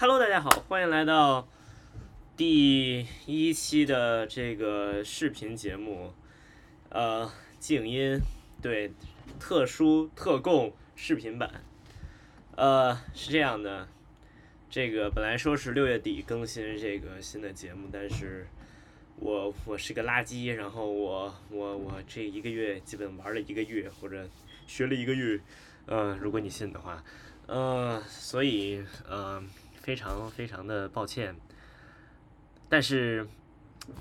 Hello，大家好，欢迎来到第一期的这个视频节目，呃，静音，对，特殊特供视频版，呃，是这样的，这个本来说是六月底更新这个新的节目，但是我我是个垃圾，然后我我我这一个月基本玩了一个月或者学了一个月，呃，如果你信的话。呃，所以呃，非常非常的抱歉，但是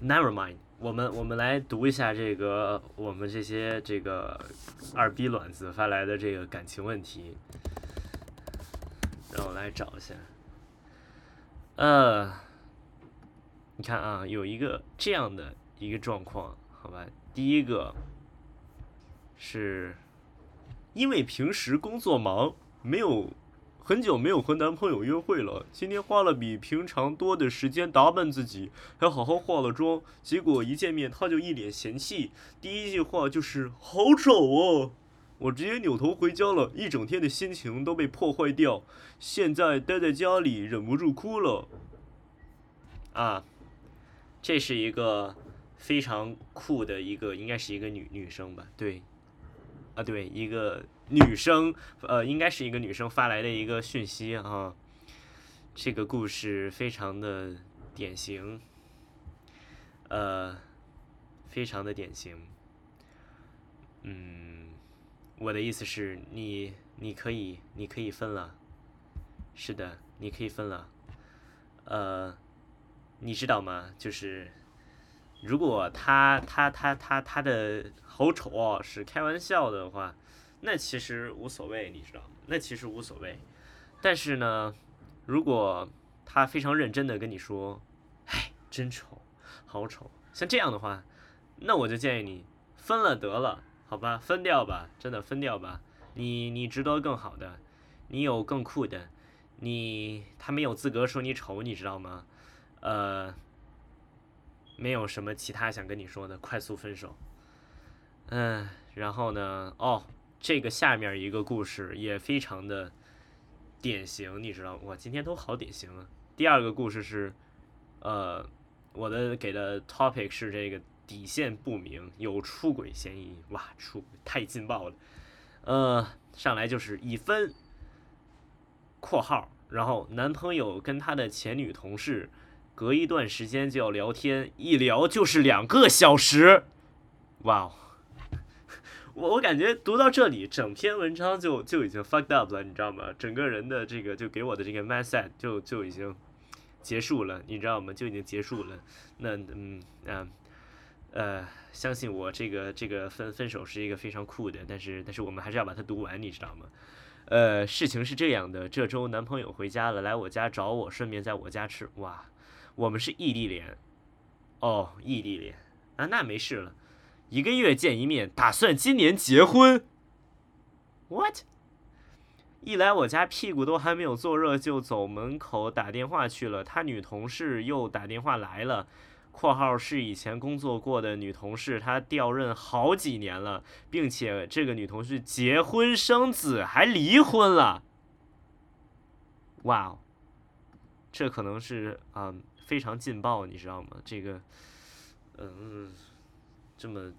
never mind，我们我们来读一下这个我们这些这个二逼卵子发来的这个感情问题，让我来找一下。呃，你看啊，有一个这样的一个状况，好吧，第一个是因为平时工作忙。没有很久没有和男朋友约会了，今天花了比平常多的时间打扮自己，还好好化了妆。结果一见面他就一脸嫌弃，第一句话就是“好丑哦”，我直接扭头回家了，一整天的心情都被破坏掉。现在待在家里忍不住哭了。啊，这是一个非常酷的一个，应该是一个女女生吧？对，啊对，一个。女生，呃，应该是一个女生发来的一个讯息啊。这个故事非常的典型，呃，非常的典型。嗯，我的意思是你，你可以，你可以分了。是的，你可以分了。呃，你知道吗？就是如果他他他他他的好丑哦是开玩笑的话。那其实无所谓，你知道吗？那其实无所谓。但是呢，如果他非常认真的跟你说：“哎，真丑，好丑。”像这样的话，那我就建议你分了得了，好吧？分掉吧，真的分掉吧。你你值得更好的，你有更酷的，你他没有资格说你丑，你知道吗？呃，没有什么其他想跟你说的，快速分手。嗯，然后呢？哦。这个下面一个故事也非常的典型，你知道哇，今天都好典型啊。第二个故事是，呃，我的给的 topic 是这个底线不明，有出轨嫌疑。哇，出太劲爆了。呃，上来就是已分（括号），然后男朋友跟他的前女同事隔一段时间就要聊天，一聊就是两个小时。哇哦！我我感觉读到这里，整篇文章就就已经 fucked up 了，你知道吗？整个人的这个就给我的这个 mindset 就就已经结束了，你知道吗？就已经结束了。那嗯嗯呃，相信我，这个这个分分手是一个非常酷的，但是但是我们还是要把它读完，你知道吗？呃，事情是这样的，这周男朋友回家了，来我家找我，顺便在我家吃。哇，我们是异地恋，哦，异地恋啊，那没事了。一个月见一面，打算今年结婚。What？一来我家屁股都还没有坐热，就走门口打电话去了。他女同事又打电话来了（括号是以前工作过的女同事），她调任好几年了，并且这个女同事结婚生子，还离婚了。哇哦，这可能是啊非常劲爆，你知道吗？这个，嗯。这么，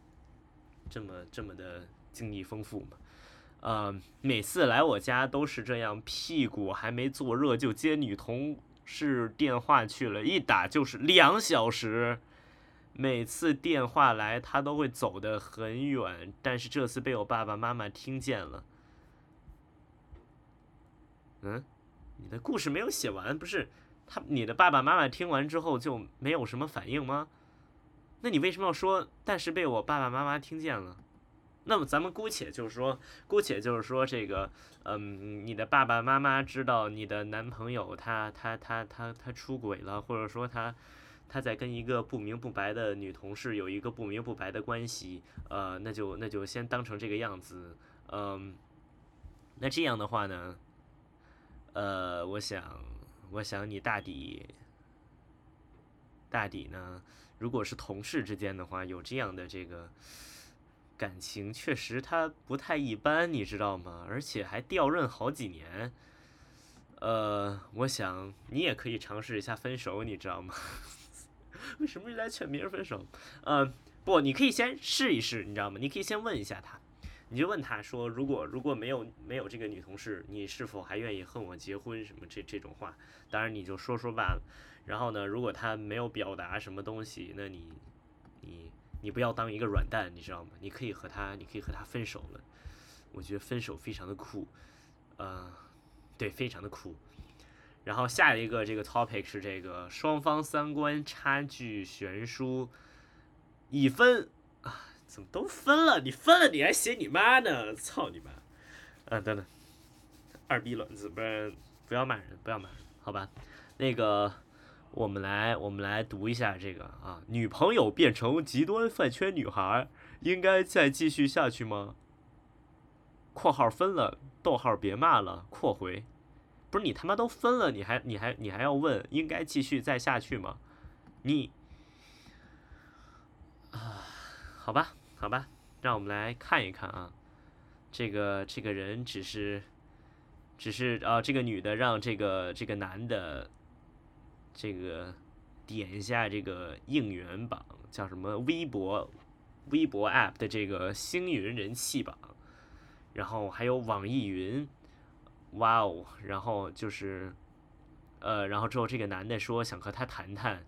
这么这么的经历丰富嘛？呃，每次来我家都是这样，屁股还没坐热就接女同事电话去了，一打就是两小时。每次电话来，他都会走得很远，但是这次被我爸爸妈妈听见了。嗯，你的故事没有写完，不是？他，你的爸爸妈妈听完之后就没有什么反应吗？那你为什么要说？但是被我爸爸妈妈听见了。那么咱们姑且就是说，姑且就是说这个，嗯，你的爸爸妈妈知道你的男朋友他他他他他出轨了，或者说他他在跟一个不明不白的女同事有一个不明不白的关系，呃，那就那就先当成这个样子，嗯，那这样的话呢，呃，我想我想你大抵大抵呢。如果是同事之间的话，有这样的这个感情，确实他不太一般，你知道吗？而且还调任好几年，呃，我想你也可以尝试一下分手，你知道吗？为什么来劝别人分手？嗯，不，你可以先试一试，你知道吗？你可以先问一下他，你就问他说，如果如果没有没有这个女同事，你是否还愿意和我结婚？什么这这种话，当然你就说说罢了。然后呢，如果他没有表达什么东西，那你你你不要当一个软蛋，你知道吗？你可以和他，你可以和他分手了。我觉得分手非常的酷，呃，对，非常的酷。然后下一个这个 topic 是这个双方三观差距悬殊，已分，怎么都分了？你分了你还写你妈呢？操你妈！啊，等等，二逼卵子，不然不要骂人，不要骂人，好吧？那个，我们来我们来读一下这个啊，女朋友变成极端饭圈女孩，应该再继续下去吗？括号分了，逗号别骂了，括回。不是你他妈都分了，你还你还你还要问应该继续再下去吗？你啊，好吧，好吧，让我们来看一看啊，这个这个人只是只是啊，这个女的让这个这个男的这个点一下这个应援榜，叫什么微博微博 app 的这个星云人气榜，然后还有网易云。哇哦，然后就是，呃，然后之后这个男的说想和他谈谈，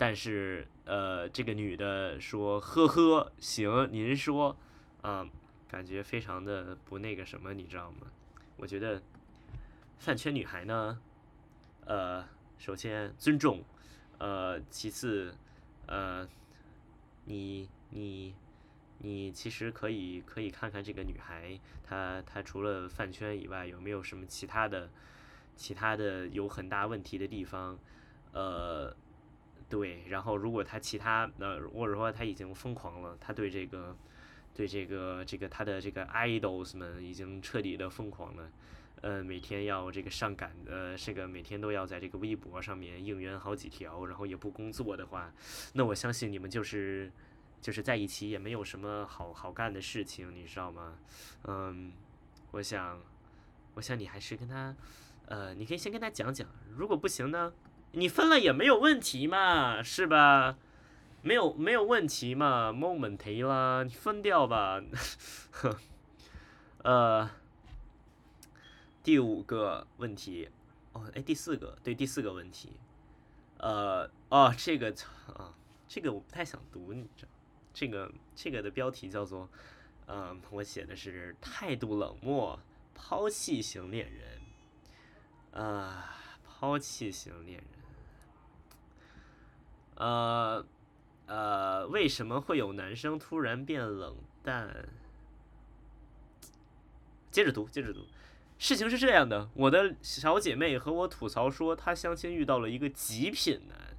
但是呃，这个女的说呵呵，行，您说，啊，感觉非常的不那个什么，你知道吗？我觉得饭圈女孩呢，呃，首先尊重，呃，其次，呃，你你。你其实可以可以看看这个女孩，她她除了饭圈以外，有没有什么其他的其他的有很大问题的地方？呃，对，然后如果他其他呃，或者说他已经疯狂了，他对这个对这个这个他的这个 idols 们已经彻底的疯狂了，呃，每天要这个上赶的这个每天都要在这个微博上面应援好几条，然后也不工作的话，那我相信你们就是。就是在一起也没有什么好好干的事情，你知道吗？嗯，我想，我想你还是跟他，呃，你可以先跟他讲讲，如果不行呢，你分了也没有问题嘛，是吧？没有没有问题嘛，moment 啦，你分掉吧。呃，第五个问题，哦，哎，第四个，对，第四个问题，呃，哦，这个啊，这个我不太想读，你知道。这个这个的标题叫做，嗯，我写的是态度冷漠、抛弃型恋人，啊，抛弃型恋人，呃呃，为什么会有男生突然变冷淡？接着读，接着读，事情是这样的，我的小姐妹和我吐槽说，她相亲遇到了一个极品男，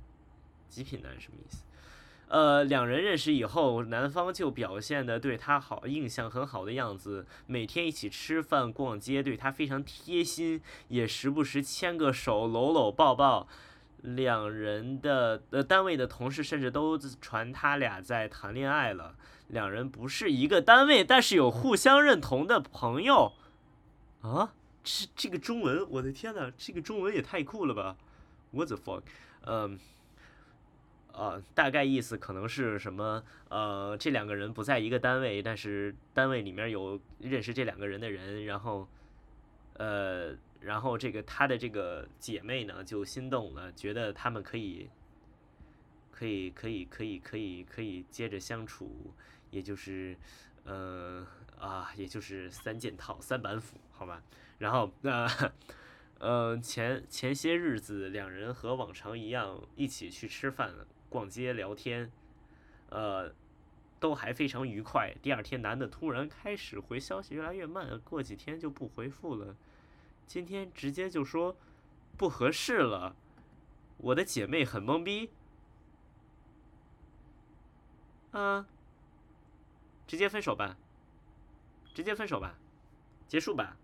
极品男什么意思？呃，两人认识以后，男方就表现的对她好，印象很好的样子，每天一起吃饭、逛街，对她非常贴心，也时不时牵个手、搂搂抱抱。两人的呃单位的同事甚至都传他俩在谈恋爱了。两人不是一个单位，但是有互相认同的朋友。啊，这这个中文，我的天呐，这个中文也太酷了吧！What the fuck？嗯。呃，大概意思可能是什么？呃，这两个人不在一个单位，但是单位里面有认识这两个人的人，然后，呃，然后这个他的这个姐妹呢就心动了，觉得他们可以，可以，可以，可以，可以，可以接着相处，也就是，呃，啊，也就是三件套、三板斧，好吧？然后，那，呃，前前些日子，两人和往常一样一起去吃饭。逛街聊天，呃，都还非常愉快。第二天，男的突然开始回消息越来越慢，过几天就不回复了。今天直接就说不合适了。我的姐妹很懵逼。啊，直接分手吧，直接分手吧，结束吧。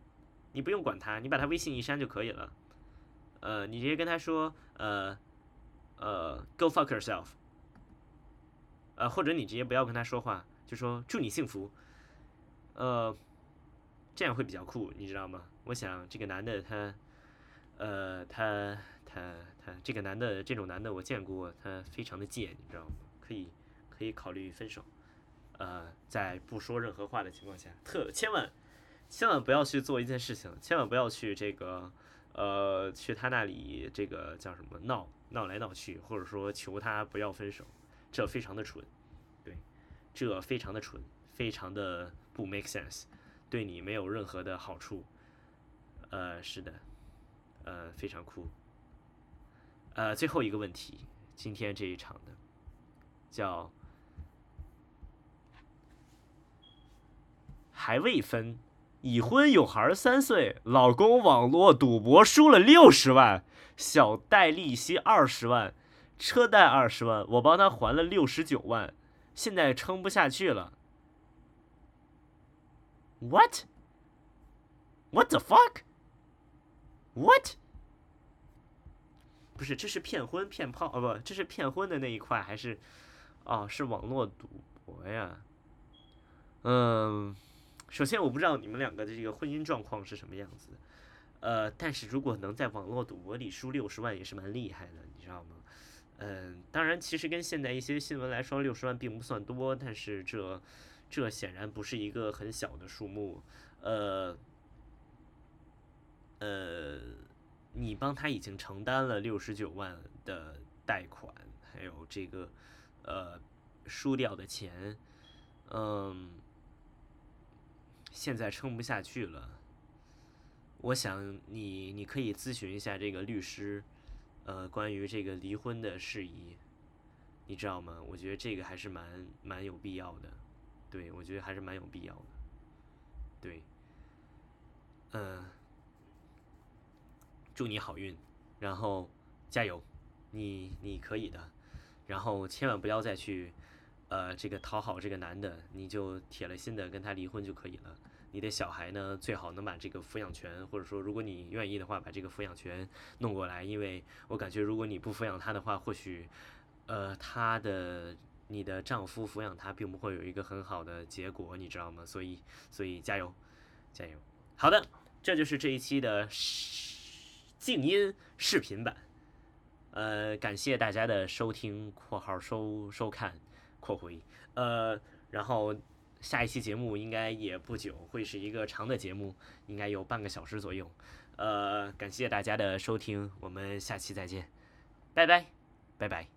你不用管他，你把他微信一删就可以了。呃，你直接跟他说，呃。呃，Go fuck yourself。呃，或者你直接不要跟他说话，就说祝你幸福。呃，这样会比较酷，你知道吗？我想这个男的他，呃，他他他这个男的，这种男的我见过，他非常的贱，你知道吗？可以可以考虑分手。呃，在不说任何话的情况下，特千万千万不要去做一件事情，千万不要去这个呃去他那里这个叫什么闹闹来闹去，或者说求他不要分手，这非常的蠢，对，这非常的蠢，非常的不 make sense，对你没有任何的好处。呃，是的，呃，非常酷。呃，最后一个问题，今天这一场的叫。还未分，已婚有孩三岁，老公网络赌博输了六十万，小贷利息二十万，车贷二十万，我帮他还了六十九万，现在撑不下去了。What? What the fuck? What? 不是，这是骗婚骗炮哦，不，这是骗婚的那一块，还是哦，是网络赌博呀？嗯。首先，我不知道你们两个的这个婚姻状况是什么样子，呃，但是如果能在网络赌博里输六十万，也是蛮厉害的，你知道吗？嗯，当然，其实跟现在一些新闻来说，六十万并不算多，但是这这显然不是一个很小的数目，呃呃，你帮他已经承担了六十九万的贷款，还有这个呃输掉的钱，嗯。现在撑不下去了，我想你你可以咨询一下这个律师，呃，关于这个离婚的事宜，你知道吗？我觉得这个还是蛮蛮有必要的，对我觉得还是蛮有必要的，对，嗯，祝你好运，然后加油，你你可以的，然后千万不要再去。呃，这个讨好这个男的，你就铁了心的跟他离婚就可以了。你的小孩呢，最好能把这个抚养权，或者说如果你愿意的话，把这个抚养权弄过来。因为我感觉，如果你不抚养他的话，或许，呃，他的你的丈夫抚养他，并不会有一个很好的结果，你知道吗？所以，所以加油，加油。好的，这就是这一期的静音视频版。呃，感谢大家的收听（括号收收看）。括回，呃，然后下一期节目应该也不久，会是一个长的节目，应该有半个小时左右。呃，感谢大家的收听，我们下期再见，拜拜，拜拜。